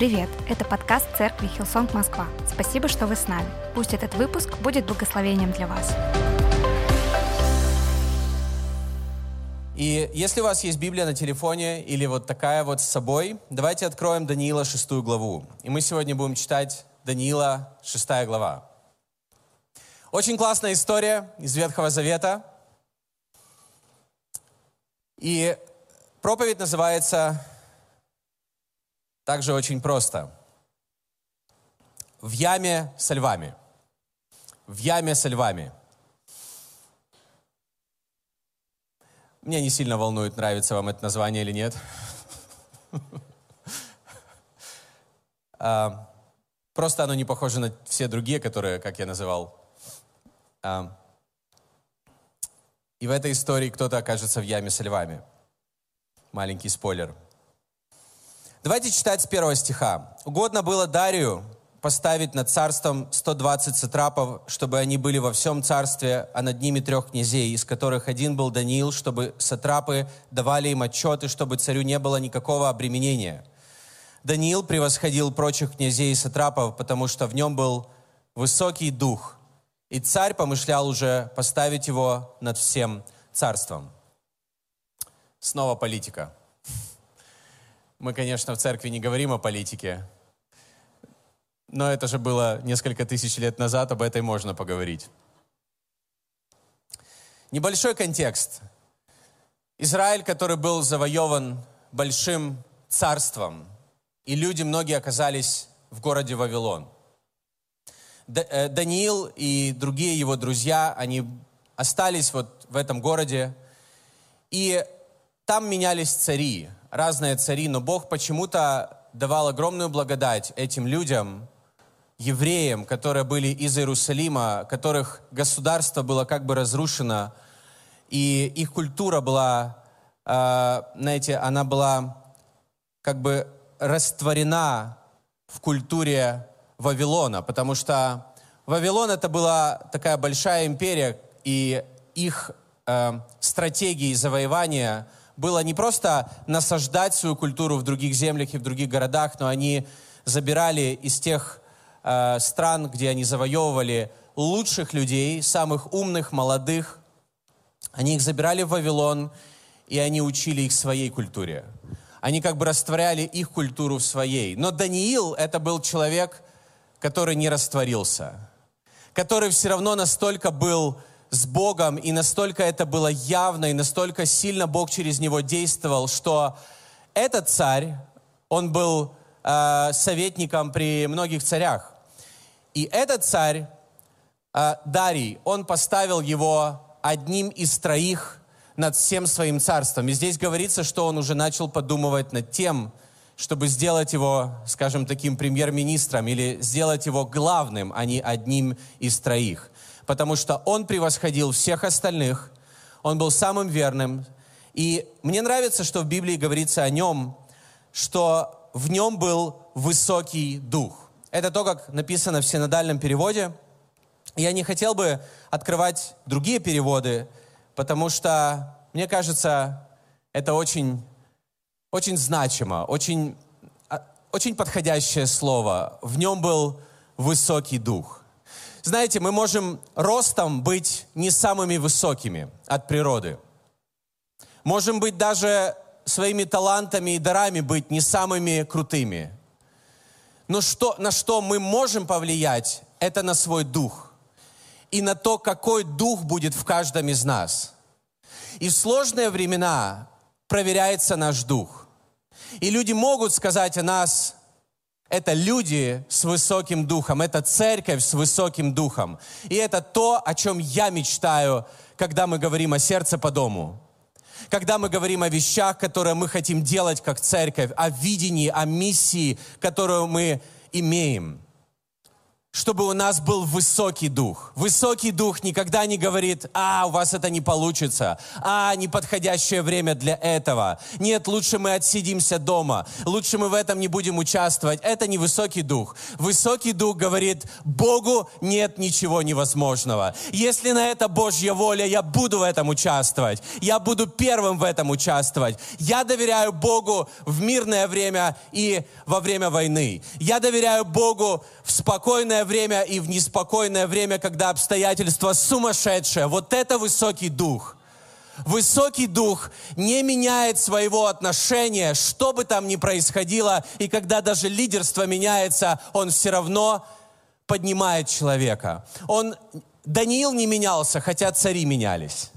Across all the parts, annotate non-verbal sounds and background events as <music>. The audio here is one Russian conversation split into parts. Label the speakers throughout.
Speaker 1: Привет! Это подкаст церкви Hillsong Москва. Спасибо, что вы с нами. Пусть этот выпуск будет благословением для вас.
Speaker 2: И если у вас есть Библия на телефоне или вот такая вот с собой, давайте откроем Даниила 6 главу. И мы сегодня будем читать Даниила 6 глава. Очень классная история из Ветхого Завета. И проповедь называется также очень просто. В яме со львами. В яме со львами. Мне не сильно волнует, нравится вам это название или нет. <laughs> А, просто оно не похоже на все другие, которые, как я называл. А, и в этой истории кто-то окажется в яме со львами. Маленький спойлер – Давайте читать с первого стиха. «Угодно было Дарию поставить над царством 120 сатрапов, чтобы они были во всем царстве, а над ними трех князей, из которых один был Даниил, чтобы сатрапы давали им отчеты, чтобы царю не было никакого обременения. Даниил превосходил прочих князей и сатрапов, потому что в нем был высокий дух, и царь помышлял уже поставить его над всем царством. Снова политика. Мы, конечно, в церкви не говорим о политике, но это же было несколько тысяч лет назад, об этой можно поговорить. Небольшой контекст. Израиль, который был завоеван большим царством, и люди многие оказались в городе Вавилон. Э, Даниил и другие его друзья, они остались вот в этом городе, и там менялись цари разные цари, но Бог почему-то давал огромную благодать этим людям, евреям, которые были из Иерусалима, которых государство было как бы разрушено, и их культура была, э, знаете, она была как бы растворена в культуре Вавилона, потому что Вавилон это была такая большая империя, и их э, стратегии завоевания – было не просто насаждать свою культуру в других землях и в других городах, но они забирали из тех э, стран, где они завоевывали лучших людей, самых умных, молодых. Они их забирали в Вавилон, и они учили их своей культуре. Они как бы растворяли их культуру в своей. Но Даниил — это был человек, который не растворился, который все равно настолько был с Богом, и настолько это было явно, и настолько сильно Бог через него действовал, что этот царь, он был э, советником при многих царях. И этот царь, э, Дарий, он поставил его одним из троих над всем своим царством. И здесь говорится, что он уже начал подумывать над тем, чтобы сделать его, скажем, таким премьер-министром или сделать его главным, а не одним из троих потому что он превосходил всех остальных, он был самым верным. И мне нравится, что в Библии говорится о нем, что в нем был высокий дух. Это то, как написано в синодальном переводе. Я не хотел бы открывать другие переводы, потому что, мне кажется, это очень, очень значимо, очень, а, очень подходящее слово. В нем был высокий дух. Знаете, мы можем ростом быть не самыми высокими от природы. Можем быть даже своими талантами и дарами быть не самыми крутыми. Но что, на что мы можем повлиять, это на свой дух. И на то, какой дух будет в каждом из нас. И в сложные времена проверяется наш дух. И люди могут сказать о нас, это люди с высоким духом, это церковь с высоким духом. И это то, о чем я мечтаю, когда мы говорим о сердце по дому. Когда мы говорим о вещах, которые мы хотим делать как церковь, о видении, о миссии, которую мы имеем. Чтобы у нас был высокий дух. Высокий дух никогда не говорит, а, у вас это не получится, а, неподходящее время для этого. Нет, лучше мы отсидимся дома, лучше мы в этом не будем участвовать. Это не высокий дух. Высокий дух говорит, Богу нет ничего невозможного. Если на это Божья воля, я буду в этом участвовать. Я буду первым в этом участвовать. Я доверяю Богу в мирное время и во время войны. Я доверяю Богу в спокойное время и в неспокойное время, когда обстоятельства сумасшедшие. Вот это высокий дух. Высокий дух не меняет своего отношения, что бы там ни происходило, и когда даже лидерство меняется, он все равно поднимает человека. Он, Даниил не менялся, хотя цари менялись.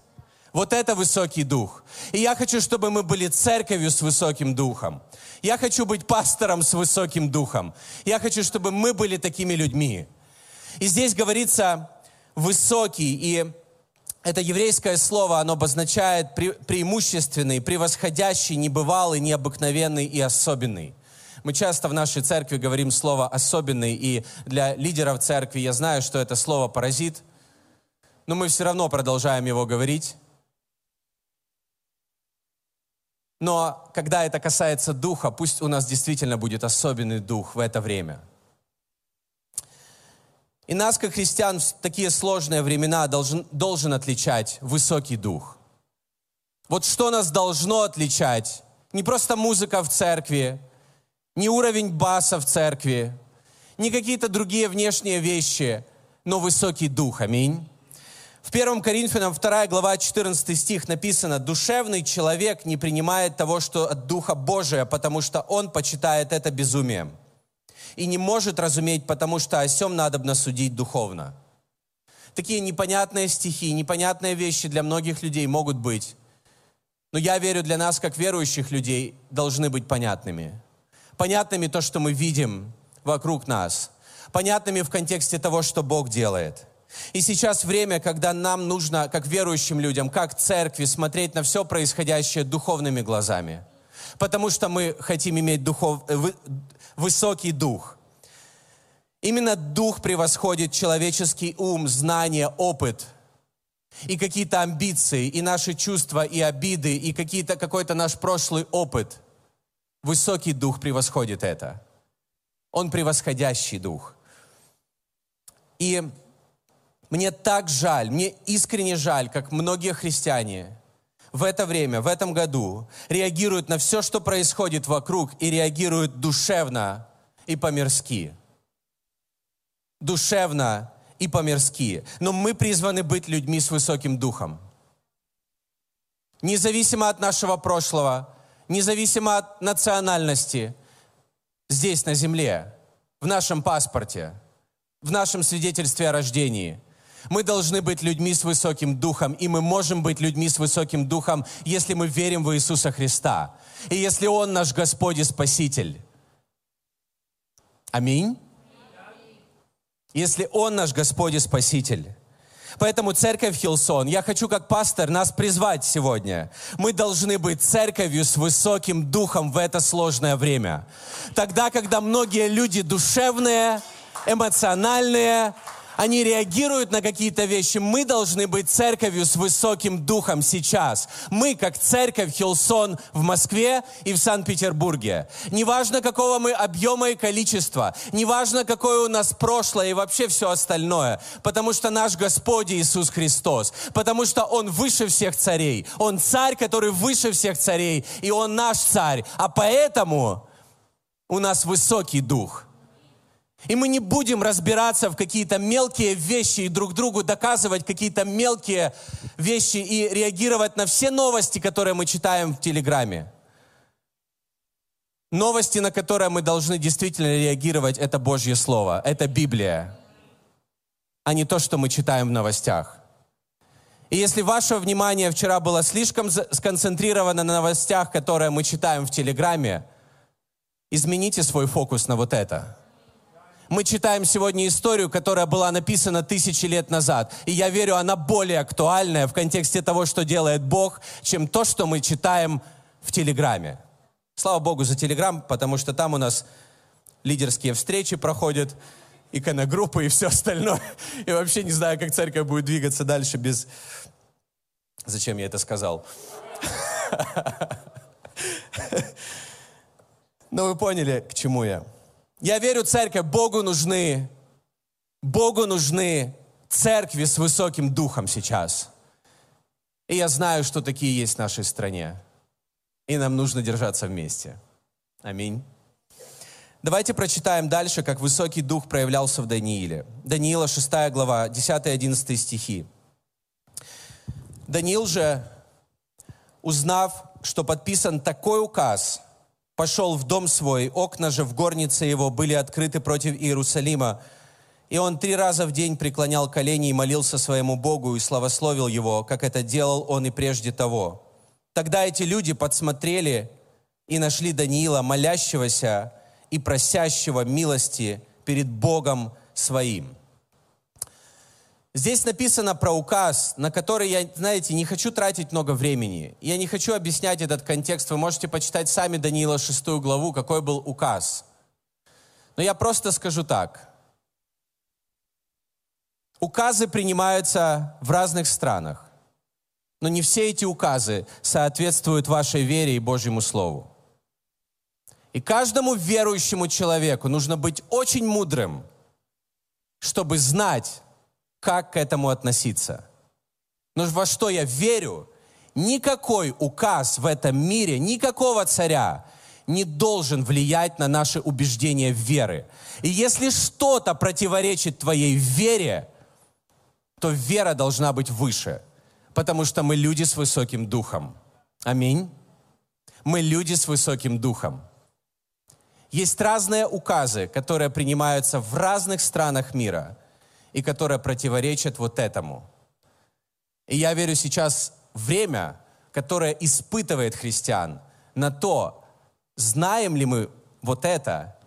Speaker 2: Вот это высокий дух. И я хочу, чтобы мы были церковью с высоким духом. Я хочу быть пастором с высоким духом. Я хочу, чтобы мы были такими людьми. И здесь говорится высокий, и это еврейское слово, оно обозначает пре преимущественный, превосходящий, небывалый, необыкновенный и особенный. Мы часто в нашей церкви говорим слово «особенный», и для лидеров церкви я знаю, что это слово паразит, но мы все равно продолжаем его говорить. Но когда это касается духа, пусть у нас действительно будет особенный дух в это время. И нас, как христиан, в такие сложные времена должен, должен отличать высокий дух. Вот что нас должно отличать? Не просто музыка в церкви, не уровень баса в церкви, не какие-то другие внешние вещи, но высокий дух. Аминь. В 1 Коринфянам 2 глава 14 стих написано, «Душевный человек не принимает того, что от Духа Божия, потому что он почитает это безумием, и не может разуметь, потому что о сем надобно судить духовно». Такие непонятные стихи, непонятные вещи для многих людей могут быть. Но я верю, для нас, как верующих людей, должны быть понятными. Понятными то, что мы видим вокруг нас. Понятными в контексте того, что Бог делает – и сейчас время, когда нам нужно, как верующим людям, как церкви, смотреть на все происходящее духовными глазами. Потому что мы хотим иметь духов, э, высокий дух. Именно дух превосходит человеческий ум, знание, опыт и какие-то амбиции, и наши чувства, и обиды, и какие-то, какой-то наш прошлый опыт. Высокий дух превосходит это. Он превосходящий дух. И мне так жаль, мне искренне жаль, как многие христиане в это время, в этом году реагируют на все, что происходит вокруг, и реагируют душевно и по-мирски. Душевно и по-мирски. Но мы призваны быть людьми с высоким духом. Независимо от нашего прошлого, независимо от национальности, здесь, на земле, в нашем паспорте, в нашем свидетельстве о рождении – мы должны быть людьми с высоким духом, и мы можем быть людьми с высоким духом, если мы верим в Иисуса Христа, и если Он наш Господь и Спаситель. Аминь. Если Он наш Господь и Спаситель. Поэтому церковь Хилсон, я хочу как пастор нас призвать сегодня. Мы должны быть церковью с высоким духом в это сложное время. Тогда, когда многие люди душевные, эмоциональные, они реагируют на какие-то вещи. Мы должны быть церковью с высоким духом сейчас. Мы, как церковь Хилсон в Москве и в Санкт-Петербурге. Неважно, какого мы объема и количества, неважно, какое у нас прошлое и вообще все остальное, потому что наш Господь Иисус Христос, потому что Он выше всех царей. Он царь, который выше всех царей, и Он наш царь. А поэтому у нас высокий дух – и мы не будем разбираться в какие-то мелкие вещи и друг другу доказывать какие-то мелкие вещи и реагировать на все новости, которые мы читаем в Телеграме. Новости, на которые мы должны действительно реагировать, это Божье Слово, это Библия, а не то, что мы читаем в новостях. И если ваше внимание вчера было слишком сконцентрировано на новостях, которые мы читаем в Телеграме, измените свой фокус на вот это – мы читаем сегодня историю, которая была написана тысячи лет назад. И я верю, она более актуальная в контексте того, что делает Бог, чем то, что мы читаем в Телеграме. Слава Богу за Телеграм, потому что там у нас лидерские встречи проходят. иконогруппы и все остальное. <laughs> И вообще не знаю, как церковь будет двигаться дальше без... Зачем я это сказал? <laughs> Но вы поняли, к чему я. Я верю, церковь, Богу нужны, Богу нужны церкви с высоким духом сейчас. И я знаю, что такие есть в нашей стране. И нам нужно держаться вместе. Аминь. Давайте прочитаем дальше, как высокий дух проявлялся в Данииле. Даниила 6 глава, 10-11 стихи. Даниил же, узнав, что подписан такой указ, пошел в дом свой, окна же в горнице его были открыты против Иерусалима, и он три раза в день преклонял колени и молился своему Богу и славословил его, как это делал он и прежде того. Тогда эти люди подсмотрели и нашли Даниила, молящегося и просящего милости перед Богом своим. Здесь написано про указ, на который я, знаете, не хочу тратить много времени. Я не хочу объяснять этот контекст. Вы можете почитать сами Даниила 6 главу, какой был указ. Но я просто скажу так. Указы принимаются в разных странах, но не все эти указы соответствуют вашей вере и Божьему Слову. И каждому верующему человеку нужно быть очень мудрым, чтобы знать, как к этому относиться. Но во что я верю, никакой указ в этом мире, никакого царя не должен влиять на наши убеждения в веры. И если что-то противоречит твоей вере, то вера должна быть выше, потому что мы люди с высоким духом. Аминь. Мы люди с высоким духом. Есть разные указы, которые принимаются в разных странах мира и которые противоречат вот этому. И я верю сейчас время, которое испытывает христиан на то, знаем ли мы вот это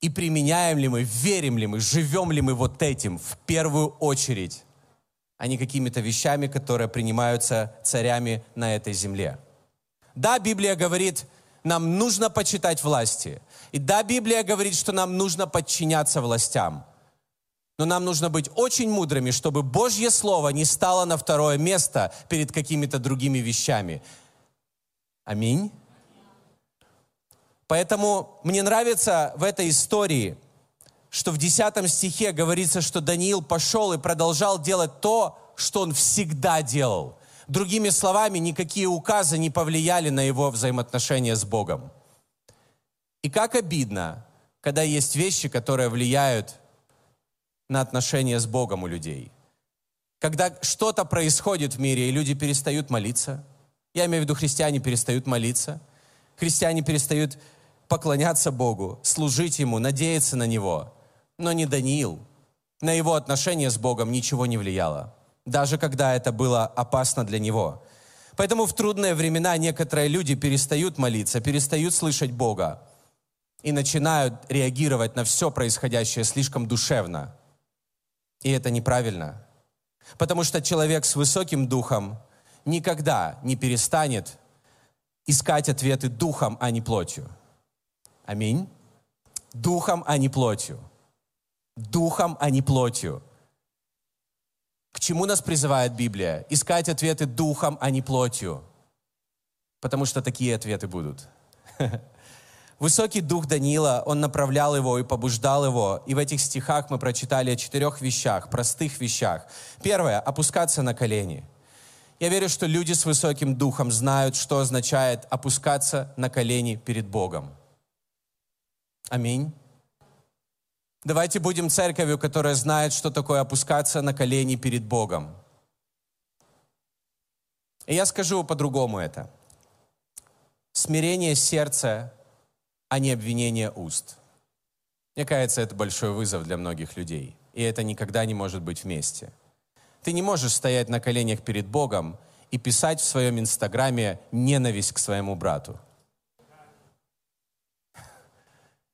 Speaker 2: и применяем ли мы, верим ли мы, живем ли мы вот этим в первую очередь а не какими-то вещами, которые принимаются царями на этой земле. Да, Библия говорит, нам нужно почитать власти. И да, Библия говорит, что нам нужно подчиняться властям. Но нам нужно быть очень мудрыми, чтобы Божье Слово не стало на второе место перед какими-то другими вещами. Аминь. Поэтому мне нравится в этой истории – что в 10 стихе говорится, что Даниил пошел и продолжал делать то, что он всегда делал. Другими словами, никакие указы не повлияли на его взаимоотношения с Богом. И как обидно, когда есть вещи, которые влияют на отношения с Богом у людей. Когда что-то происходит в мире, и люди перестают молиться. Я имею в виду, христиане перестают молиться. Христиане перестают поклоняться Богу, служить Ему, надеяться на Него но не Даниил. На его отношения с Богом ничего не влияло, даже когда это было опасно для него. Поэтому в трудные времена некоторые люди перестают молиться, перестают слышать Бога и начинают реагировать на все происходящее слишком душевно. И это неправильно. Потому что человек с высоким духом никогда не перестанет искать ответы духом, а не плотью. Аминь. Духом, а не плотью духом, а не плотью. К чему нас призывает Библия? Искать ответы духом, а не плотью. Потому что такие ответы будут. <laughs> Высокий дух Даниила, он направлял его и побуждал его. И в этих стихах мы прочитали о четырех вещах, простых вещах. Первое – опускаться на колени. Я верю, что люди с высоким духом знают, что означает опускаться на колени перед Богом. Аминь. Давайте будем церковью, которая знает, что такое опускаться на колени перед Богом. И я скажу по-другому это. Смирение сердца, а не обвинение уст. Мне кажется, это большой вызов для многих людей. И это никогда не может быть вместе. Ты не можешь стоять на коленях перед Богом и писать в своем инстаграме ненависть к своему брату.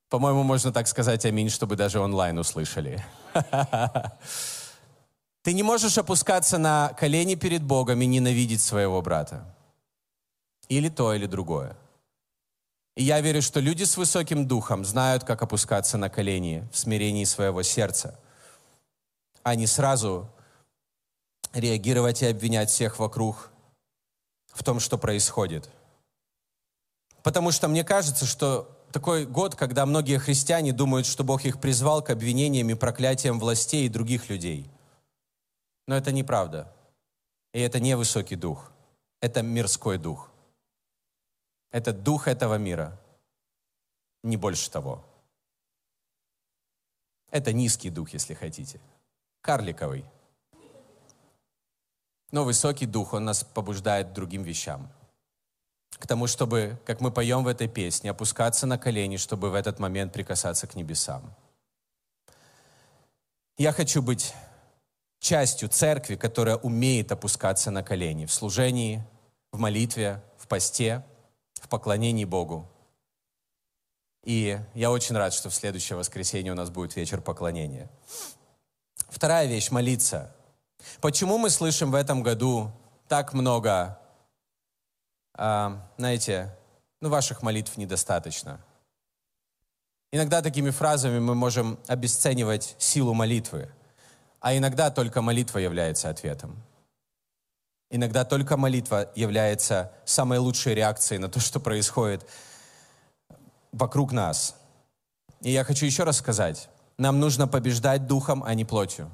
Speaker 2: По-моему, можно так сказать аминь, чтобы даже онлайн услышали. <laughs> Ты не можешь опускаться на колени перед Богом и ненавидеть своего брата. Или то, или другое. Я верю, что люди с высоким духом знают, как опускаться на колени в смирении своего сердца, а не сразу реагировать и обвинять всех вокруг в том, что происходит. Потому что мне кажется, что такой год, когда многие христиане думают, что Бог их призвал к обвинениям и проклятиям властей и других людей. Но это неправда. И это не высокий дух. Это мирской дух. Это дух этого мира. Не больше того. Это низкий дух, если хотите. Карликовый. Но высокий дух, он нас побуждает к другим вещам к тому, чтобы, как мы поем в этой песне, опускаться на колени, чтобы в этот момент прикасаться к небесам. Я хочу быть частью церкви, которая умеет опускаться на колени в служении, в молитве, в посте, в поклонении Богу. И я очень рад, что в следующее воскресенье у нас будет вечер поклонения. Вторая вещь – молиться. Почему мы слышим в этом году так много а, знаете, ну, ваших молитв недостаточно. Иногда такими фразами мы можем обесценивать силу молитвы, а иногда только молитва является ответом. Иногда только молитва является самой лучшей реакцией на то, что происходит вокруг нас. И я хочу еще раз сказать, нам нужно побеждать духом, а не плотью.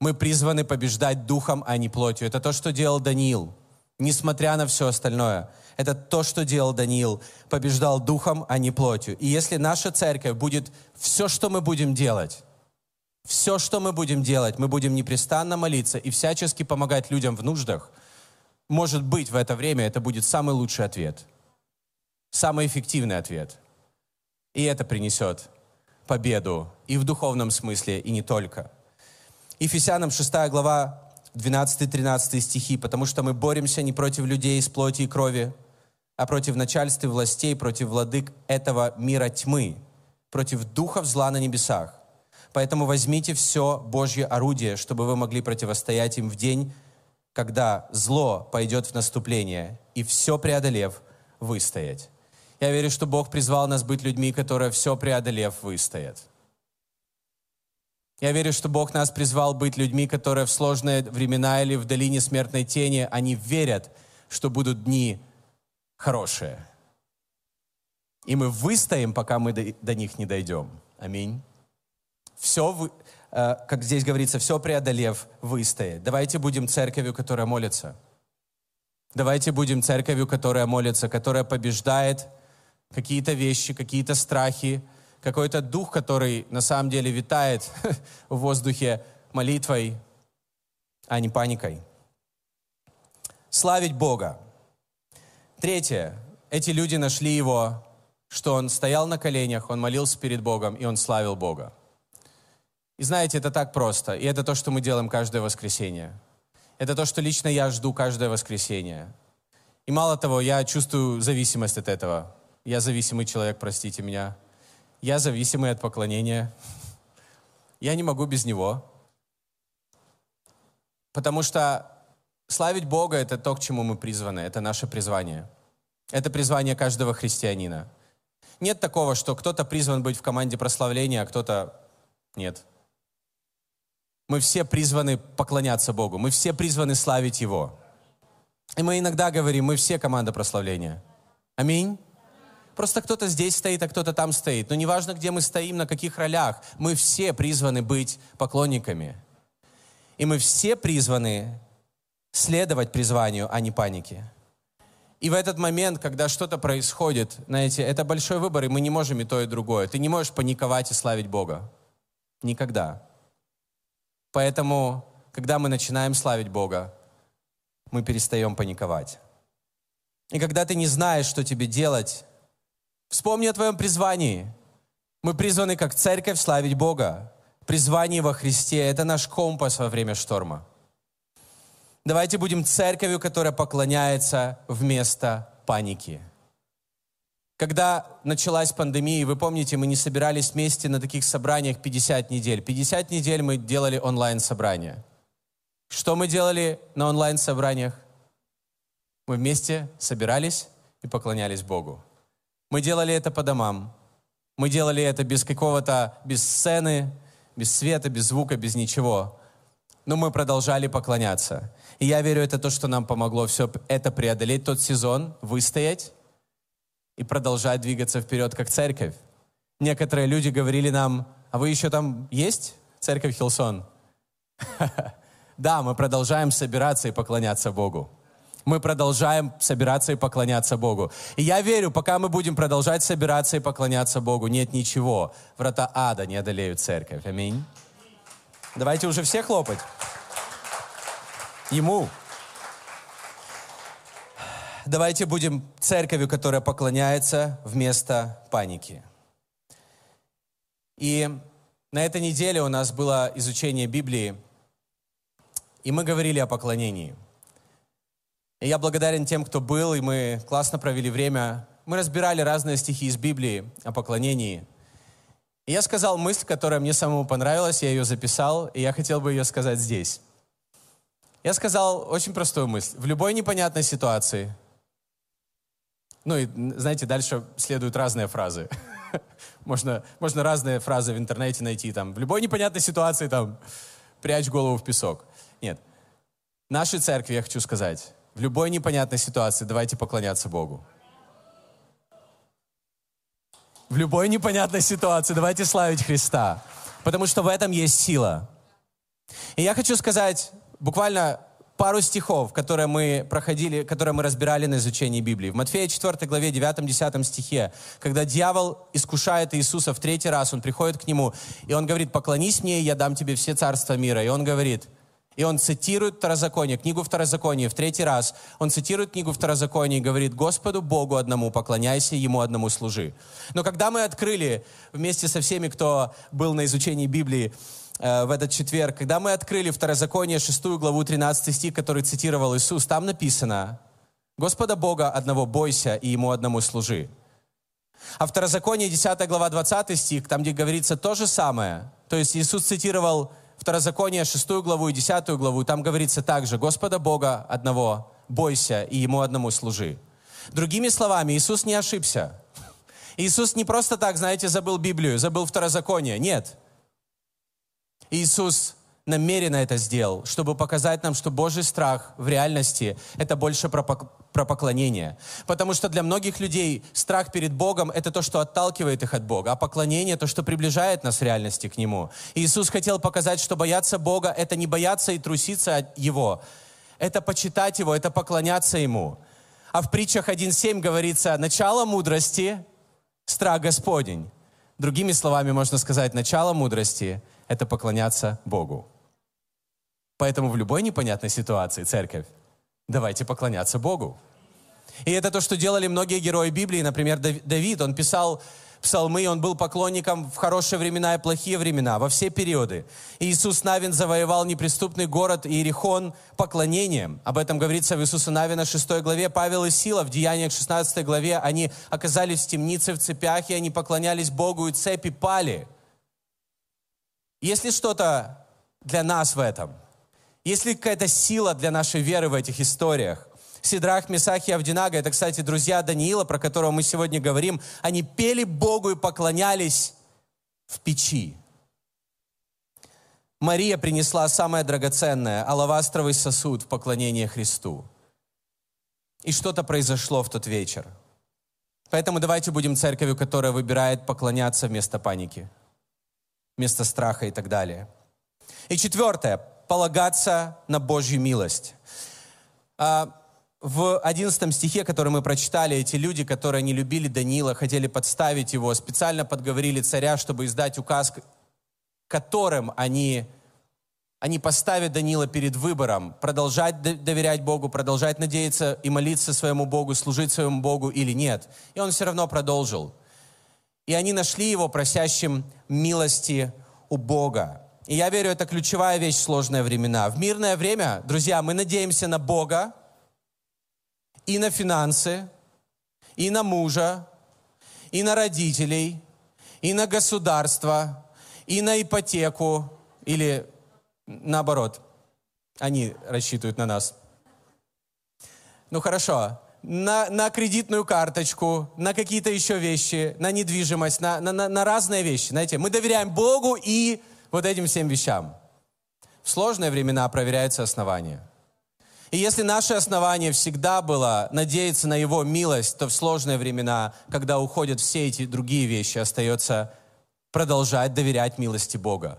Speaker 2: Мы призваны побеждать духом, а не плотью. Это то, что делал Даниил – несмотря на все остальное. Это то, что делал Даниил. Побеждал духом, а не плотью. И если наша церковь будет все, что мы будем делать, все, что мы будем делать, мы будем непрестанно молиться и всячески помогать людям в нуждах, может быть, в это время это будет самый лучший ответ, самый эффективный ответ. И это принесет победу и в духовном смысле, и не только. Ефесянам 6 глава 12-13 стихи, потому что мы боремся не против людей из плоти и крови, а против начальств и властей, против владык этого мира тьмы, против духов зла на небесах. Поэтому возьмите все Божье орудие, чтобы вы могли противостоять им в день, когда зло пойдет в наступление, и все преодолев, выстоять. Я верю, что Бог призвал нас быть людьми, которые все преодолев, выстоят. Я верю, что Бог нас призвал быть людьми, которые в сложные времена или в долине смертной тени, они верят, что будут дни хорошие. И мы выстоим, пока мы до, них не дойдем. Аминь. Все, э, как здесь говорится, все преодолев, выстоять. Давайте будем церковью, которая молится. Давайте будем церковью, которая молится, которая побеждает какие-то вещи, какие-то страхи, какой-то дух, который на самом деле витает <laughs> в воздухе молитвой, а не паникой. Славить Бога. Третье. Эти люди нашли его, что он стоял на коленях, он молился перед Богом, и он славил Бога. И знаете, это так просто. И это то, что мы делаем каждое воскресенье. Это то, что лично я жду каждое воскресенье. И мало того, я чувствую зависимость от этого. Я зависимый человек, простите меня. Я зависимый от поклонения. <laughs> Я не могу без него. Потому что славить Бога — это то, к чему мы призваны. Это наше призвание. Это призвание каждого христианина. Нет такого, что кто-то призван быть в команде прославления, а кто-то нет. Мы все призваны поклоняться Богу. Мы все призваны славить Его. И мы иногда говорим, мы все команда прославления. Аминь. Просто кто-то здесь стоит, а кто-то там стоит. Но неважно, где мы стоим, на каких ролях, мы все призваны быть поклонниками. И мы все призваны следовать призванию, а не панике. И в этот момент, когда что-то происходит, знаете, это большой выбор, и мы не можем и то, и другое. Ты не можешь паниковать и славить Бога. Никогда. Поэтому, когда мы начинаем славить Бога, мы перестаем паниковать. И когда ты не знаешь, что тебе делать, Вспомни о твоем призвании. Мы призваны как церковь славить Бога. Призвание во Христе – это наш компас во время шторма. Давайте будем церковью, которая поклоняется вместо паники. Когда началась пандемия, вы помните, мы не собирались вместе на таких собраниях 50 недель. 50 недель мы делали онлайн-собрания. Что мы делали на онлайн-собраниях? Мы вместе собирались и поклонялись Богу. Мы делали это по домам. Мы делали это без какого-то, без сцены, без света, без звука, без ничего. Но мы продолжали поклоняться. И я верю, это то, что нам помогло все это преодолеть, тот сезон, выстоять и продолжать двигаться вперед, как церковь. Некоторые люди говорили нам, а вы еще там есть, церковь Хилсон? <laughs> Да, мы продолжаем собираться и поклоняться Богу. Мы продолжаем собираться и поклоняться Богу. И я верю, пока мы будем продолжать собираться и поклоняться Богу, нет ничего. Врата ада не одолеют церковь. Аминь. Давайте уже все хлопать. Ему. Давайте будем церковью, которая поклоняется вместо паники. И на этой неделе у нас было изучение Библии, и мы говорили о поклонении. И я благодарен тем, кто был, и мы классно провели время. Мы разбирали разные стихи из Библии о поклонении. И я сказал мысль, которая мне самому понравилась, я ее записал, и я хотел бы ее сказать здесь. Я сказал очень простую мысль. В любой непонятной ситуации, ну и, знаете, дальше следуют разные фразы. <laughs> Можно, можно разные фразы в интернете найти. Там, в любой непонятной ситуации там, прячь голову в песок. Нет. Нашей церкви я хочу сказать, в любой непонятной ситуации давайте поклоняться Богу. В любой непонятной ситуации давайте славить Христа. Потому что в этом есть сила. И я хочу сказать буквально пару стихов, которые мы проходили, которые мы разбирали на изучении Библии. В Матфея 4 главе 9-10 стихе, когда дьявол искушает Иисуса в третий раз, он приходит к нему, и он говорит, поклонись мне, и я дам тебе все царства мира. И он говорит, и он цитирует Второзаконие, книгу Второзакония в третий раз. Он цитирует книгу Второзакония и говорит, Господу Богу одному поклоняйся, Ему одному служи. Но когда мы открыли вместе со всеми, кто был на изучении Библии, в этот четверг, когда мы открыли Второзаконие, 6 главу, 13 стих, который цитировал Иисус, там написано, «Господа Бога одного бойся и Ему одному служи». А Второзаконие, 10 глава, 20 стих, там, где говорится то же самое, то есть Иисус цитировал Второзаконие, 6 главу и 10 главу, там говорится также, «Господа Бога одного бойся и Ему одному служи». Другими словами, Иисус не ошибся. Иисус не просто так, знаете, забыл Библию, забыл Второзаконие. Нет. Иисус намеренно это сделал, чтобы показать нам, что Божий страх в реальности — это больше про, про поклонение. Потому что для многих людей страх перед Богом — это то, что отталкивает их от Бога, а поклонение — то, что приближает нас в реальности к Нему. Иисус хотел показать, что бояться Бога — это не бояться и труситься от Его, это почитать Его, это поклоняться Ему. А в притчах 1.7 говорится, начало мудрости — страх Господень. Другими словами можно сказать, начало мудрости — это поклоняться Богу. Поэтому в любой непонятной ситуации, церковь, давайте поклоняться Богу. И это то, что делали многие герои Библии. Например, Давид, он писал псалмы, он был поклонником в хорошие времена и плохие времена, во все периоды. Иисус Навин завоевал неприступный город Иерихон поклонением. Об этом говорится в Иисуса Навина 6 главе. Павел и Сила в Деяниях 16 главе, они оказались в темнице в цепях, и они поклонялись Богу, и цепи пали. Есть ли что-то для нас в этом? Есть ли какая-то сила для нашей веры в этих историях? Сидрах, Месах и Авдинага, это, кстати, друзья Даниила, про которого мы сегодня говорим, они пели Богу и поклонялись в печи. Мария принесла самое драгоценное, алавастровый сосуд в поклонение Христу. И что-то произошло в тот вечер. Поэтому давайте будем церковью, которая выбирает поклоняться вместо паники вместо страха и так далее. И четвертое, полагаться на Божью милость. А, в одиннадцатом стихе, который мы прочитали, эти люди, которые не любили Даниила, хотели подставить его, специально подговорили царя, чтобы издать указ, которым они, они поставят Даниила перед выбором, продолжать доверять Богу, продолжать надеяться и молиться своему Богу, служить своему Богу или нет. И он все равно продолжил. И они нашли его просящим милости у Бога. И я верю, это ключевая вещь в сложные времена. В мирное время, друзья, мы надеемся на Бога, и на финансы, и на мужа, и на родителей, и на государство, и на ипотеку, или наоборот, они рассчитывают на нас. Ну хорошо, на, на кредитную карточку, на какие-то еще вещи, на недвижимость, на, на, на, разные вещи. Знаете, мы доверяем Богу и вот этим всем вещам. В сложные времена проверяются основания. И если наше основание всегда было надеяться на Его милость, то в сложные времена, когда уходят все эти другие вещи, остается продолжать доверять милости Бога.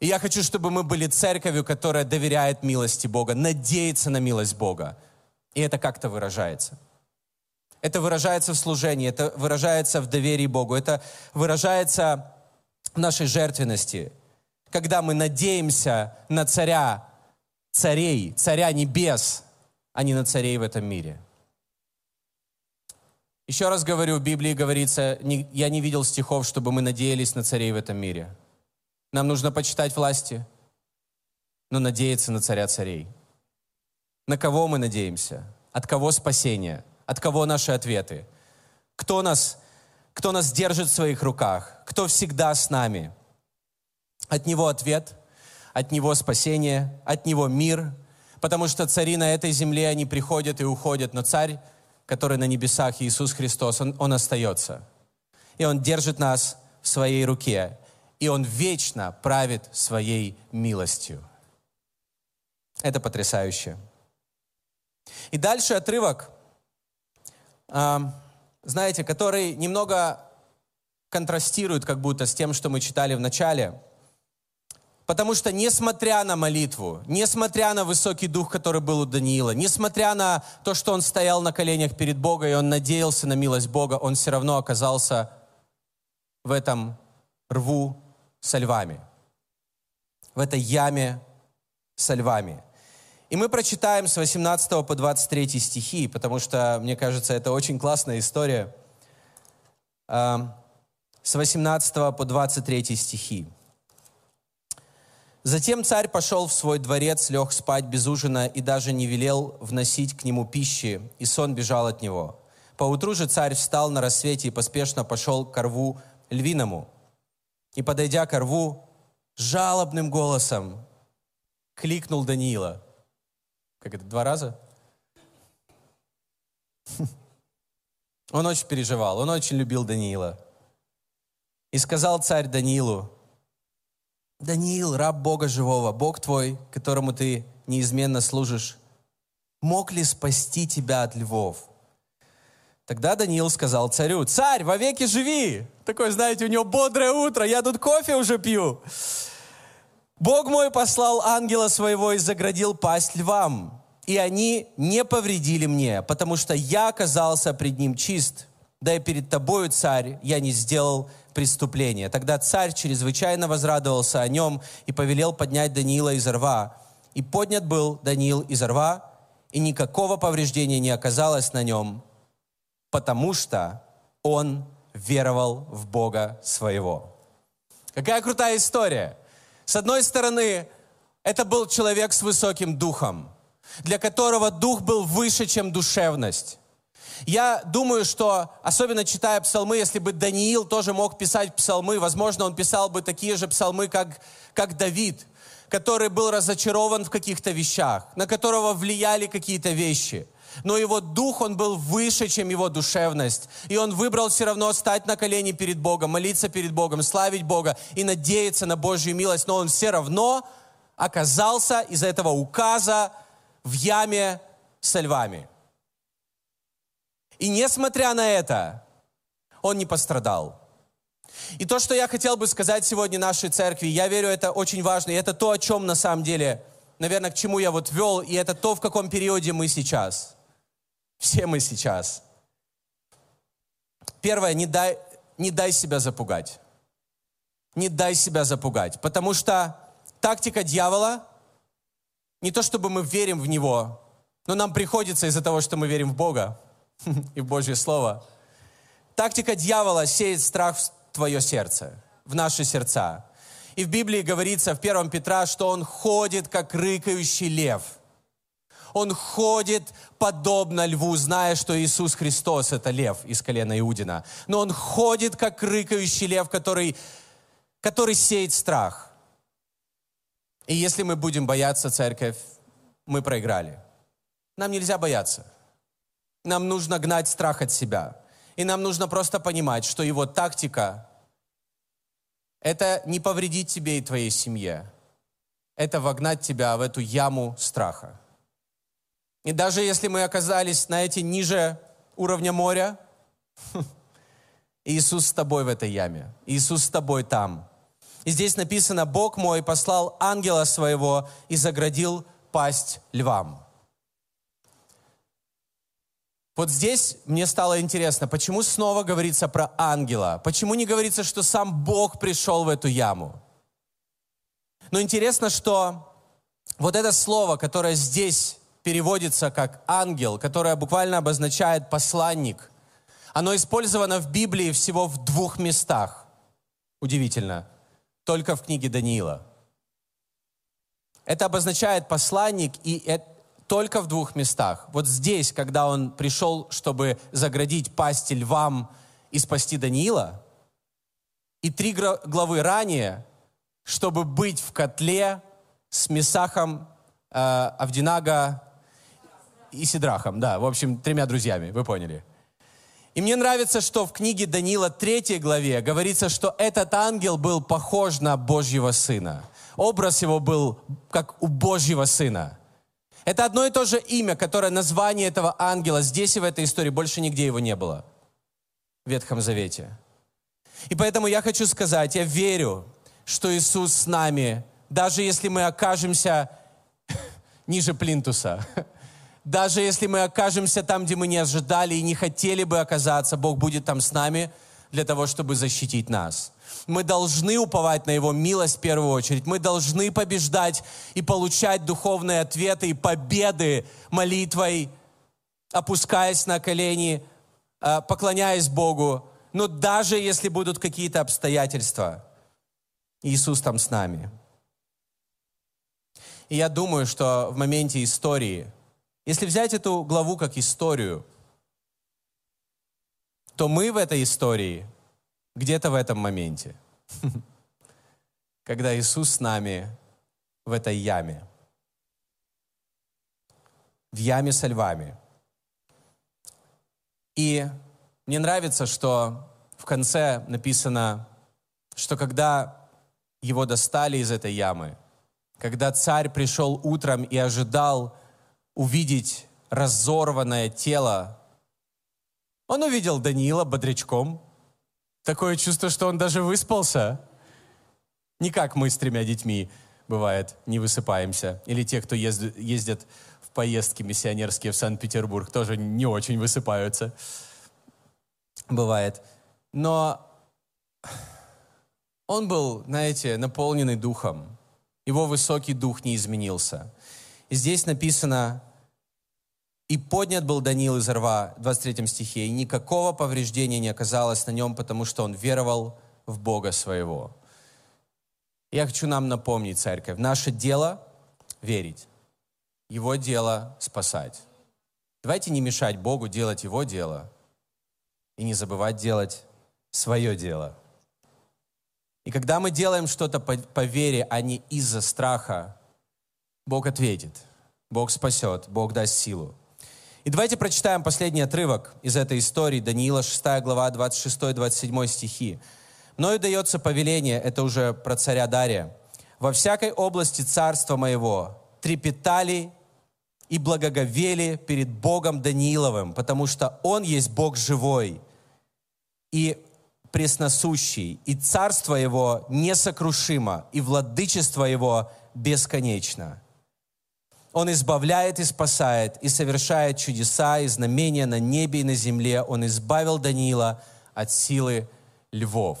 Speaker 2: И я хочу, чтобы мы были церковью, которая доверяет милости Бога, надеется на милость Бога. И это как-то выражается. Это выражается в служении, это выражается в доверии Богу, это выражается в нашей жертвенности, когда мы надеемся на царя царей, царя небес, а не на царей в этом мире. Еще раз говорю, в Библии говорится, я не видел стихов, чтобы мы надеялись на царей в этом мире. Нам нужно почитать власти, но надеяться на царя царей. На кого мы надеемся? От кого спасение? От кого наши ответы? Кто нас, кто нас держит в своих руках? Кто всегда с нами? От Него ответ, от Него спасение, от Него мир, потому что цари на этой земле, они приходят и уходят, но царь, который на небесах, Иисус Христос, Он, он остается. И Он держит нас в своей руке, и Он вечно правит своей милостью. Это потрясающе. И дальше отрывок, знаете, который немного контрастирует как будто с тем, что мы читали в начале. Потому что несмотря на молитву, несмотря на высокий дух, который был у Даниила, несмотря на то, что он стоял на коленях перед Богом, и он надеялся на милость Бога, он все равно оказался в этом рву со львами, в этой яме со львами. И мы прочитаем с 18 по 23 стихи, потому что, мне кажется, это очень классная история. С 18 по 23 стихи. Затем царь пошел в свой дворец, лег спать без ужина и даже не велел вносить к нему пищи, и сон бежал от него. Поутру же царь встал на рассвете и поспешно пошел к рву львиному. И, подойдя к рву, жалобным голосом кликнул Даниила – как это, два раза? <laughs> Он очень переживал, он очень любил Даниила. И сказал царь Даниилу, «Даниил, раб Бога живого, Бог твой, которому ты неизменно служишь, мог ли спасти тебя от львов?» Тогда Даниил сказал царю, «Царь, вовеки живи!» Такой, знаете, у него бодрое утро, я тут кофе уже пью. Бог мой послал ангела своего и заградил пасть львам, и они не повредили мне, потому что я оказался пред ним чист, да и перед тобою, царь, я не сделал преступления. Тогда царь чрезвычайно возрадовался о нем и повелел поднять Даниила из рва. И поднят был Даниил из рва, и никакого повреждения не оказалось на нем, потому что он веровал в Бога своего. Какая крутая история! С одной стороны, это был человек с высоким духом, для которого дух был выше, чем душевность. Я думаю, что, особенно читая псалмы, если бы Даниил тоже мог писать псалмы, возможно, он писал бы такие же псалмы, как, как Давид, который был разочарован в каких-то вещах, на которого влияли какие-то вещи – но его дух, он был выше, чем его душевность. И он выбрал все равно стать на колени перед Богом, молиться перед Богом, славить Бога и надеяться на Божью милость. Но он все равно оказался из-за этого указа в яме со львами. И несмотря на это, он не пострадал. И то, что я хотел бы сказать сегодня нашей церкви, я верю, это очень важно, и это то, о чем на самом деле, наверное, к чему я вот вел, и это то, в каком периоде мы сейчас – все мы сейчас. Первое, не дай, не дай себя запугать. Не дай себя запугать. Потому что тактика дьявола, не то чтобы мы верим в него, но нам приходится из-за того, что мы верим в Бога <laughs> и в Божье Слово. Тактика дьявола сеет страх в твое сердце, в наши сердца. И в Библии говорится в 1 Петра, что он ходит, как рыкающий лев – он ходит подобно льву, зная, что Иисус Христос – это лев из колена Иудина. Но он ходит, как рыкающий лев, который, который сеет страх. И если мы будем бояться церковь, мы проиграли. Нам нельзя бояться. нам нужно гнать страх от себя. И нам нужно просто понимать, что его тактика – это не повредить тебе и твоей семье. Это вогнать тебя в эту яму страха. И даже если мы оказались, знаете, ниже уровня моря, <laughs> Иисус с тобой в этой яме. Иисус с тобой там. И здесь написано, Бог мой послал ангела своего и заградил пасть львам. Вот здесь мне стало интересно, почему снова говорится про ангела? Почему не говорится, что сам Бог пришел в эту яму? Но интересно, что вот это слово, которое здесь переводится как ангел, которое буквально обозначает посланник, оно использовано в Библии всего в двух местах. Удивительно. Только в книге Даниила. Это обозначает посланник, и это только в двух местах. Вот здесь, когда он пришел, чтобы заградить пасти львам и спасти Даниила, и три главы ранее, чтобы быть в котле с Месахом, э, Авдинага и Сидрахом. Да, в общем, тремя друзьями, вы поняли. И мне нравится, что в книге Даниила 3 главе говорится, что этот ангел был похож на Божьего Сына. Образ его был как у Божьего Сына. Это одно и то же имя, которое название этого ангела здесь и в этой истории, больше нигде его не было в Ветхом Завете. И поэтому я хочу сказать, я верю, что Иисус с нами, даже если мы окажемся <laughs> ниже плинтуса, <laughs> даже если мы окажемся там, где мы не ожидали и не хотели бы оказаться, Бог будет там с нами для того, чтобы защитить нас. Мы должны уповать на Его милость в первую очередь. Мы должны побеждать и получать духовные ответы и победы молитвой, опускаясь на колени, э, поклоняясь Богу. Но даже если будут какие-то обстоятельства, Иисус там с нами. И я думаю, что в моменте истории, если взять эту главу как историю, то мы в этой истории – где-то в этом моменте, <laughs> когда Иисус с нами в этой яме, в яме со львами. И мне нравится, что в конце написано, что когда его достали из этой ямы, когда царь пришел утром и ожидал увидеть разорванное тело, он увидел Даниила бодрячком, Такое чувство, что он даже выспался. Не как мы с тремя детьми, бывает, не высыпаемся. Или те, кто ездит, в поездки миссионерские в Санкт-Петербург, тоже не очень высыпаются. Бывает. Но он был, знаете, наполненный духом. Его высокий дух не изменился. И здесь написано, и поднят был Даниил из рва, в 23 стихе, и никакого повреждения не оказалось на нем, потому что он веровал в Бога своего. Я хочу нам напомнить, церковь, наше дело — верить. Его дело — спасать. Давайте не мешать Богу делать Его дело и не забывать делать свое дело. И когда мы делаем что-то по, по вере, а не из-за страха, Бог ответит, Бог спасет, Бог даст силу. И давайте прочитаем последний отрывок из этой истории, Даниила 6 глава, 26-27 стихи. «Мною дается повеление, это уже про царя Дария, во всякой области царства моего трепетали и благоговели перед Богом Данииловым, потому что Он есть Бог живой и пресносущий, и царство Его несокрушимо, и владычество Его бесконечно». Он избавляет и спасает, и совершает чудеса и знамения на небе и на земле. Он избавил Даниила от силы львов.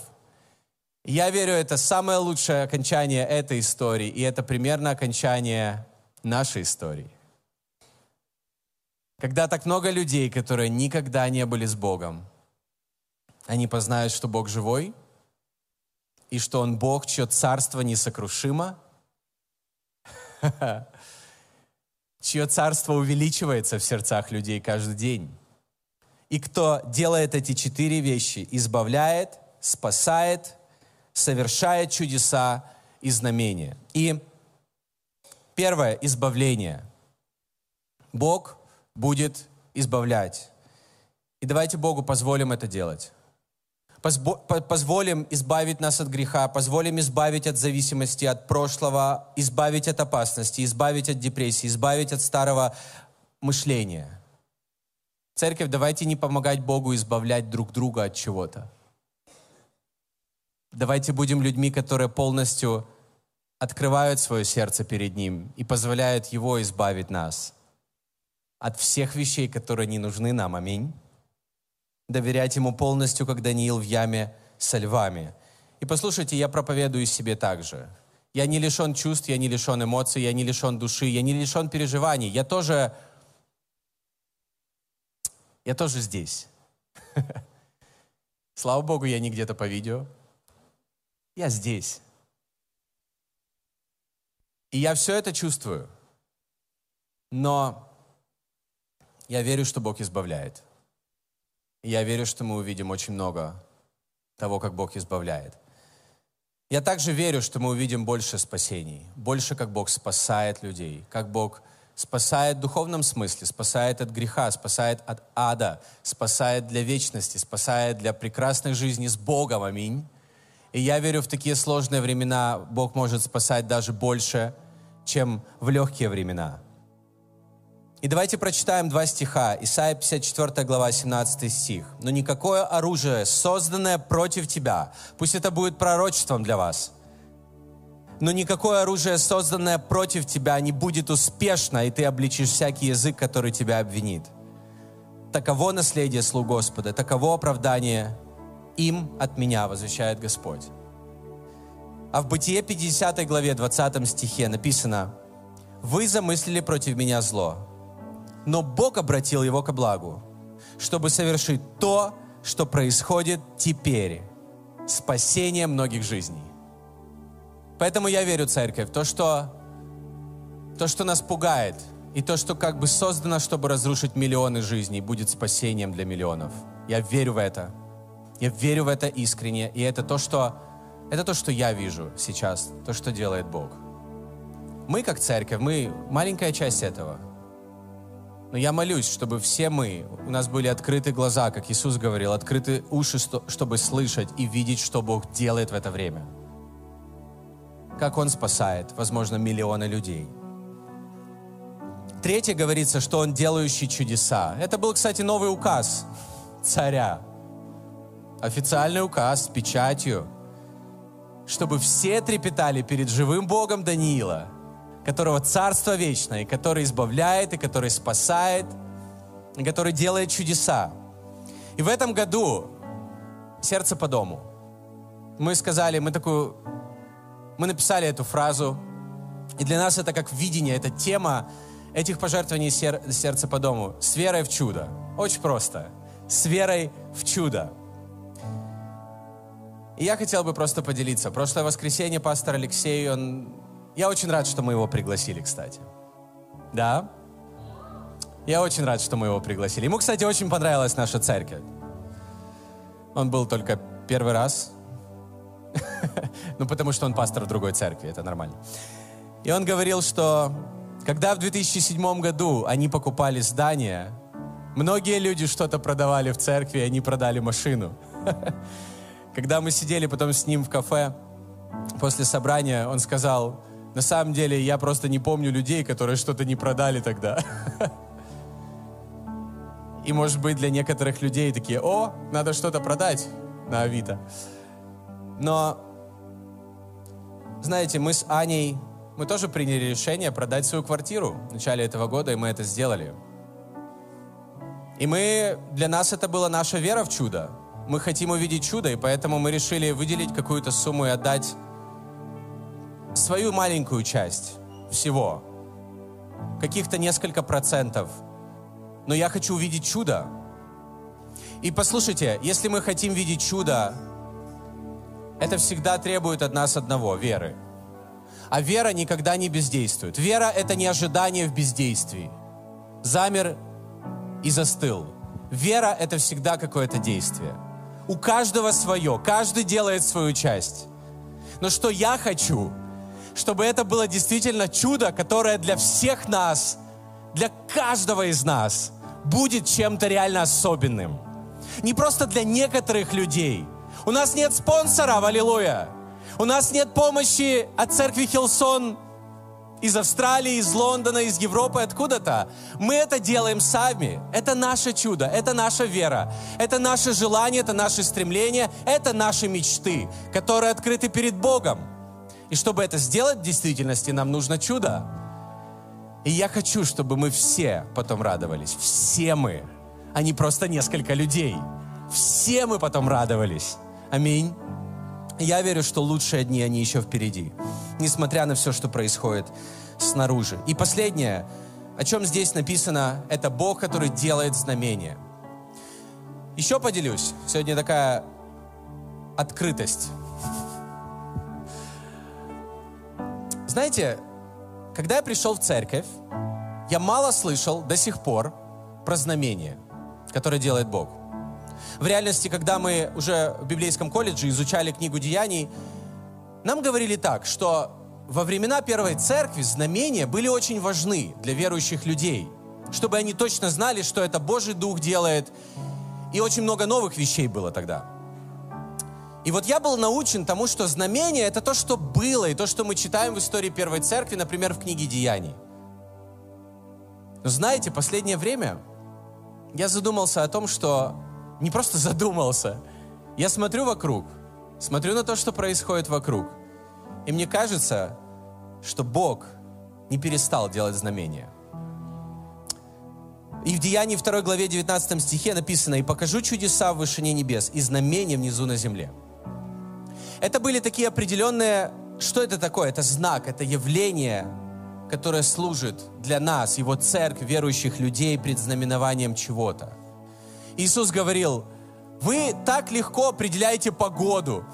Speaker 2: Я верю, это самое лучшее окончание этой истории, и это примерно окончание нашей истории. Когда так много людей, которые никогда не были с Богом, они познают, что Бог живой, и что Он Бог, чье царство несокрушимо, <laughs> чье царство увеличивается в сердцах людей каждый день. И кто делает эти четыре вещи, избавляет, спасает, совершает чудеса и знамения. И первое – избавление. Бог будет избавлять. И давайте Богу позволим это делать. Позволим избавить нас от греха, позволим избавить от зависимости, от прошлого, избавить от опасности, избавить от депрессии, избавить от старого мышления. Церковь, давайте не помогать Богу избавлять друг друга от чего-то. Давайте будем людьми, которые полностью открывают свое сердце перед Ним и позволяют Его избавить нас от всех вещей, которые не нужны нам. Аминь. Доверять Ему полностью, как Даниил в яме со львами. И послушайте, я проповедую себе также. Я не лишен чувств, я не лишен эмоций, я не лишен души, я не лишен переживаний. Я тоже, я тоже здесь. <laughs> Слава Богу, я не где-то по видео. Я здесь. И я все это чувствую. Но я верю, что Бог избавляет. Я верю, что мы увидим очень много того, как Бог избавляет. Я также верю, что мы увидим больше спасений, больше, как Бог спасает людей, как Бог спасает в духовном смысле, спасает от греха, спасает от ада, спасает для вечности, спасает для прекрасной жизни с Богом. Аминь. И я верю, в такие сложные времена Бог может спасать даже больше, чем в легкие времена. И давайте прочитаем два стиха. Исайя 54 глава, 17 стих. «Но никакое оружие, созданное против тебя, пусть это будет пророчеством для вас, но никакое оружие, созданное против тебя, не будет успешно, и ты обличишь всякий язык, который тебя обвинит. Таково наследие слуг Господа, таково оправдание им от меня, возвещает Господь. А в Бытие 50 главе 20 стихе написано, «Вы замыслили против меня зло, но Бог обратил его к благу, чтобы совершить то, что происходит теперь, спасение многих жизней». Поэтому я верю, церковь, то, что, то, что нас пугает, и то, что как бы создано, чтобы разрушить миллионы жизней, будет спасением для миллионов. Я верю в это. Я верю в это искренне, и это то, что, это то, что я вижу сейчас, то, что делает Бог. Мы, как церковь, мы маленькая часть этого. Но я молюсь, чтобы все мы, у нас были открыты глаза, как Иисус говорил, открыты уши, чтобы слышать и видеть, что Бог делает в это время. Как Он спасает, возможно, миллионы людей. Третье говорится, что Он делающий чудеса. Это был, кстати, новый указ царя официальный указ с печатью, чтобы все трепетали перед живым Богом Даниила, которого царство вечное, который избавляет, и который спасает, и который делает чудеса. И в этом году сердце по дому. Мы сказали, мы такую, мы написали эту фразу, и для нас это как видение, это тема этих пожертвований сер, сердца по дому с верой в чудо. Очень просто. С верой в чудо. И я хотел бы просто поделиться. Прошлое воскресенье пастор Алексей, он... Я очень рад, что мы его пригласили, кстати. Да? Я очень рад, что мы его пригласили. Ему, кстати, очень понравилась наша церковь. Он был только первый раз. <laughs> ну, потому что он пастор в другой церкви, это нормально. И он говорил, что когда в 2007 году они покупали здание, многие люди что-то продавали в церкви, и они продали машину. <laughs> Когда мы сидели потом с ним в кафе после собрания, он сказал, на самом деле я просто не помню людей, которые что-то не продали тогда. И может быть для некоторых людей такие, о, надо что-то продать на Авито. Но, знаете, мы с Аней, мы тоже приняли решение продать свою квартиру в начале этого года, и мы это сделали. И мы, для нас это была наша вера в чудо мы хотим увидеть чудо, и поэтому мы решили выделить какую-то сумму и отдать свою маленькую часть всего. Каких-то несколько процентов. Но я хочу увидеть чудо. И послушайте, если мы хотим видеть чудо, это всегда требует от нас одного — веры. А вера никогда не бездействует. Вера — это не ожидание в бездействии. Замер и застыл. Вера — это всегда какое-то действие — у каждого свое, каждый делает свою часть. Но что я хочу, чтобы это было действительно чудо, которое для всех нас, для каждого из нас будет чем-то реально особенным. не просто для некоторых людей. У нас нет спонсоров, аллилуйя. У нас нет помощи от церкви Хилсон из Австралии, из Лондона, из Европы, откуда-то. Мы это делаем сами. Это наше чудо, это наша вера, это наше желание, это наше стремление, это наши мечты, которые открыты перед Богом. И чтобы это сделать в действительности, нам нужно чудо. И я хочу, чтобы мы все потом радовались. Все мы, а не просто несколько людей. Все мы потом радовались. Аминь. Я верю, что лучшие дни, они еще впереди, несмотря на все, что происходит снаружи. И последнее, о чем здесь написано, это Бог, который делает знамения. Еще поделюсь. Сегодня такая открытость. Знаете, когда я пришел в церковь, я мало слышал до сих пор про знамения, которые делает Бог. В реальности, когда мы уже в библейском колледже изучали книгу Деяний, нам говорили так, что во времена Первой Церкви знамения были очень важны для верующих людей, чтобы они точно знали, что это Божий Дух делает. И очень много новых вещей было тогда. И вот я был научен тому, что знамение — это то, что было, и то, что мы читаем в истории Первой Церкви, например, в книге Деяний. Но знаете, последнее время я задумался о том, что не просто задумался. Я смотрю вокруг, смотрю на то, что происходит вокруг. И мне кажется, что Бог не перестал делать знамения. И в Деянии 2 главе 19 стихе написано «И покажу чудеса в вышине небес и знамения внизу на земле». Это были такие определенные... Что это такое? Это знак, это явление, которое служит для нас, Его церковь, верующих людей, предзнаменованием чего-то. Иисус говорил, вы так легко определяете погоду.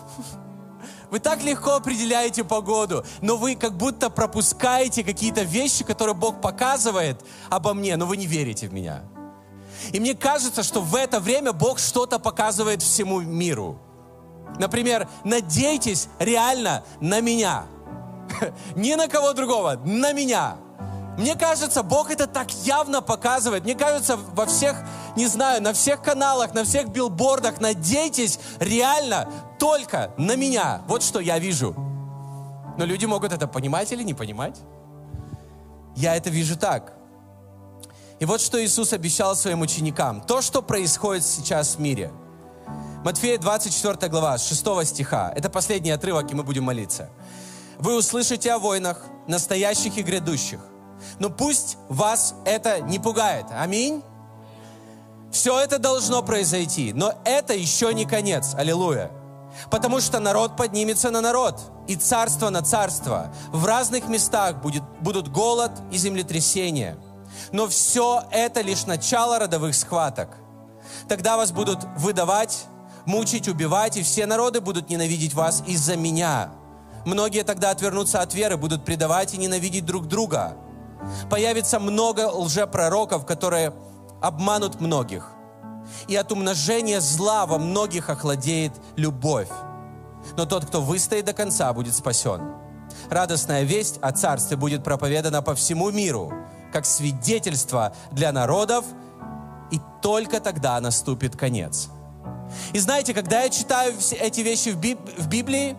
Speaker 2: Вы так легко определяете погоду, но вы как будто пропускаете какие-то вещи, которые Бог показывает обо мне, но вы не верите в меня. И мне кажется, что в это время Бог что-то показывает всему миру. Например, надейтесь реально на меня. <laughs> Не на кого другого, на меня. Мне кажется, Бог это так явно показывает. Мне кажется, во всех, не знаю, на всех каналах, на всех билбордах, надейтесь реально только на меня. Вот что я вижу. Но люди могут это понимать или не понимать. Я это вижу так. И вот что Иисус обещал своим ученикам. То, что происходит сейчас в мире. Матфея 24 глава, 6 стиха. Это последний отрывок, и мы будем молиться. Вы услышите о войнах, настоящих и грядущих. Но пусть вас это не пугает. Аминь. Все это должно произойти, но это еще не конец. Аллилуйя. Потому что народ поднимется на народ, и царство на царство. В разных местах будет, будут голод и землетрясения. Но все это лишь начало родовых схваток. Тогда вас будут выдавать, мучить, убивать, и все народы будут ненавидеть вас из-за меня. Многие тогда отвернутся от веры, будут предавать и ненавидеть друг друга. Появится много лжепророков, которые обманут многих. И от умножения зла во многих охладеет любовь. Но тот, кто выстоит до конца, будет спасен. Радостная весть о Царстве будет проповедана по всему миру, как свидетельство для народов, и только тогда наступит конец. И знаете, когда я читаю эти вещи в Библии,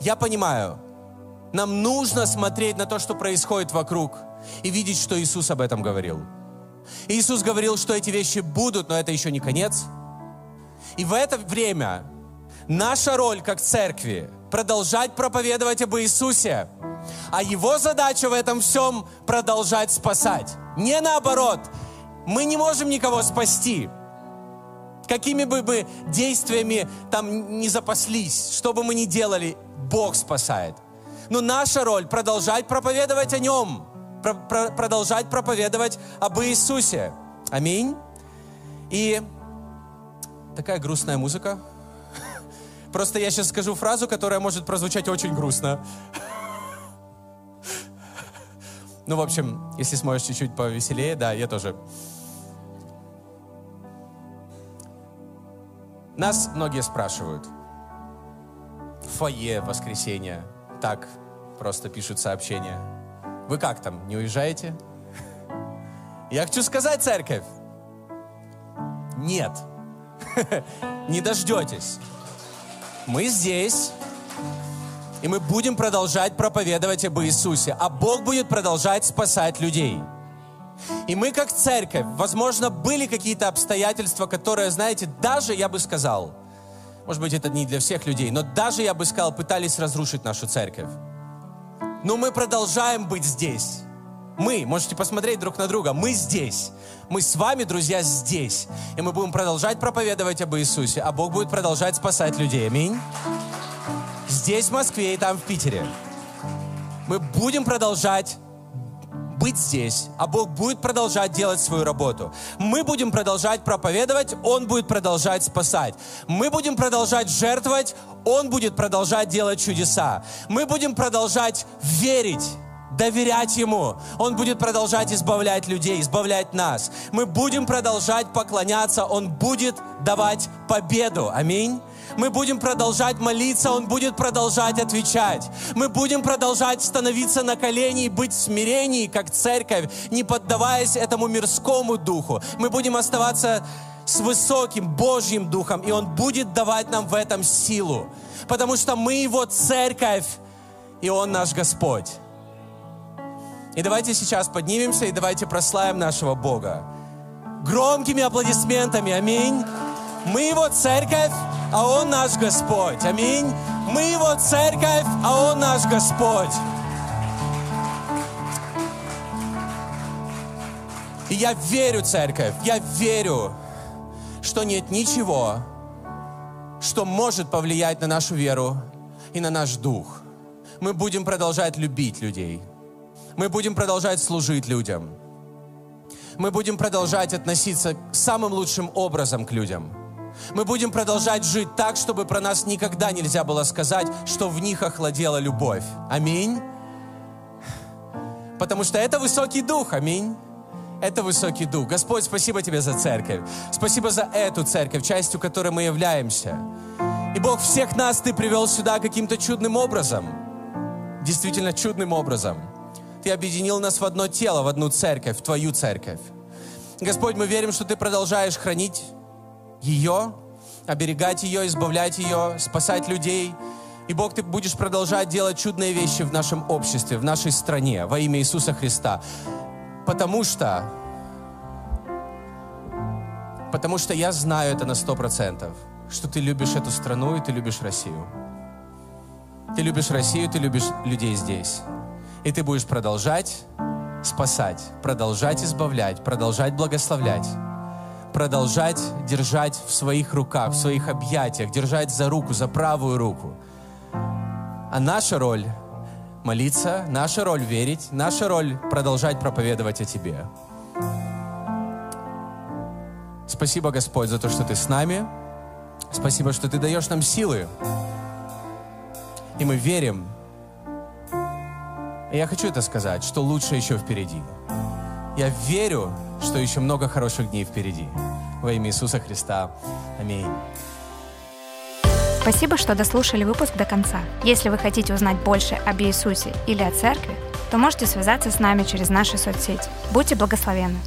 Speaker 2: я понимаю, нам нужно смотреть на то, что происходит вокруг – и видеть, что Иисус об этом говорил. Иисус говорил, что эти вещи будут, но это еще не конец. И в это время наша роль как церкви продолжать проповедовать об Иисусе, а Его задача в этом всем продолжать спасать. Не наоборот. Мы не можем никого спасти. Какими бы мы действиями там не запаслись, что бы мы ни делали, Бог спасает. Но наша роль продолжать проповедовать о Нем, продолжать проповедовать об Иисусе. Аминь. И такая грустная музыка. <laughs> Просто я сейчас скажу фразу, которая может прозвучать очень грустно. <laughs> Ну, в общем, если сможешь чуть-чуть повеселее, да, я тоже. Нас многие спрашивают. Фойе воскресенье. Так просто пишут сообщения. Вы как там, не уезжаете? Я хочу сказать, церковь, нет. <laughs> Не дождетесь. Мы здесь, и мы будем продолжать проповедовать об Иисусе, а Бог будет продолжать спасать людей. И мы как церковь, возможно, были какие-то обстоятельства, которые, знаете, даже, я бы сказал, может быть, это не для всех людей, но даже, я бы сказал, пытались разрушить нашу церковь. Но мы продолжаем быть здесь. Мы, можете посмотреть друг на друга, мы здесь. Мы с вами, друзья, здесь. И мы будем продолжать проповедовать об Иисусе, а Бог будет продолжать спасать людей. Аминь. Здесь, в Москве, и там, в Питере. Мы будем продолжать быть здесь, а Бог будет продолжать делать свою работу. Мы будем продолжать проповедовать, Он будет продолжать спасать. Мы будем продолжать жертвовать, Он будет продолжать делать чудеса. Мы будем продолжать верить доверять Ему. Он будет продолжать избавлять людей, избавлять нас. Мы будем продолжать поклоняться, Он будет давать победу. Аминь. Мы будем продолжать молиться, Он будет продолжать отвечать. Мы будем продолжать становиться на колени и быть в смирении, как церковь, не поддаваясь этому мирскому духу. Мы будем оставаться с высоким Божьим духом, и Он будет давать нам в этом силу. Потому что мы Его церковь, и Он наш Господь. И давайте сейчас поднимемся и давайте прославим нашего Бога. Громкими аплодисментами. Аминь. Мы Его церковь, а Он наш Господь. Аминь. Мы Его церковь, а Он наш Господь. И я верю, церковь, я верю, что нет ничего, что может повлиять на нашу веру и на наш дух. Мы будем продолжать любить людей. Мы будем продолжать служить людям. Мы будем продолжать относиться самым лучшим образом к людям. Мы будем продолжать жить так, чтобы про нас никогда нельзя было сказать, что в них охладела любовь. Аминь. Потому что это высокий дух. Аминь. Это высокий дух. Господь, спасибо Тебе за церковь. Спасибо за эту церковь, частью которой мы являемся. И Бог, всех нас Ты привел сюда каким-то чудным образом. Действительно чудным образом. Ты объединил нас в одно тело, в одну церковь, в Твою церковь. Господь, мы верим, что Ты продолжаешь хранить ее, оберегать ее, избавлять ее, спасать людей. И Бог, Ты будешь продолжать делать чудные вещи в нашем обществе, в нашей стране, во имя Иисуса Христа. Потому что, потому что я знаю это на сто процентов, что Ты любишь эту страну и Ты любишь Россию. Ты любишь Россию, Ты любишь людей здесь. И ты будешь продолжать спасать, продолжать избавлять, продолжать благословлять, продолжать держать в своих руках, в своих объятиях, держать за руку, за правую руку. А наша роль — молиться, наша роль — верить, наша роль — продолжать проповедовать о Тебе. Спасибо, Господь, за то, что Ты с нами. Спасибо, что Ты даешь нам силы. И мы верим, и я хочу это сказать, что лучше еще впереди. Я верю, что еще много хороших дней впереди. Во имя Иисуса Христа. Аминь.
Speaker 1: Спасибо, что дослушали выпуск до конца. Если вы хотите узнать больше об Иисусе или о церкви, то можете связаться с нами через наши соцсети. Будьте благословенны!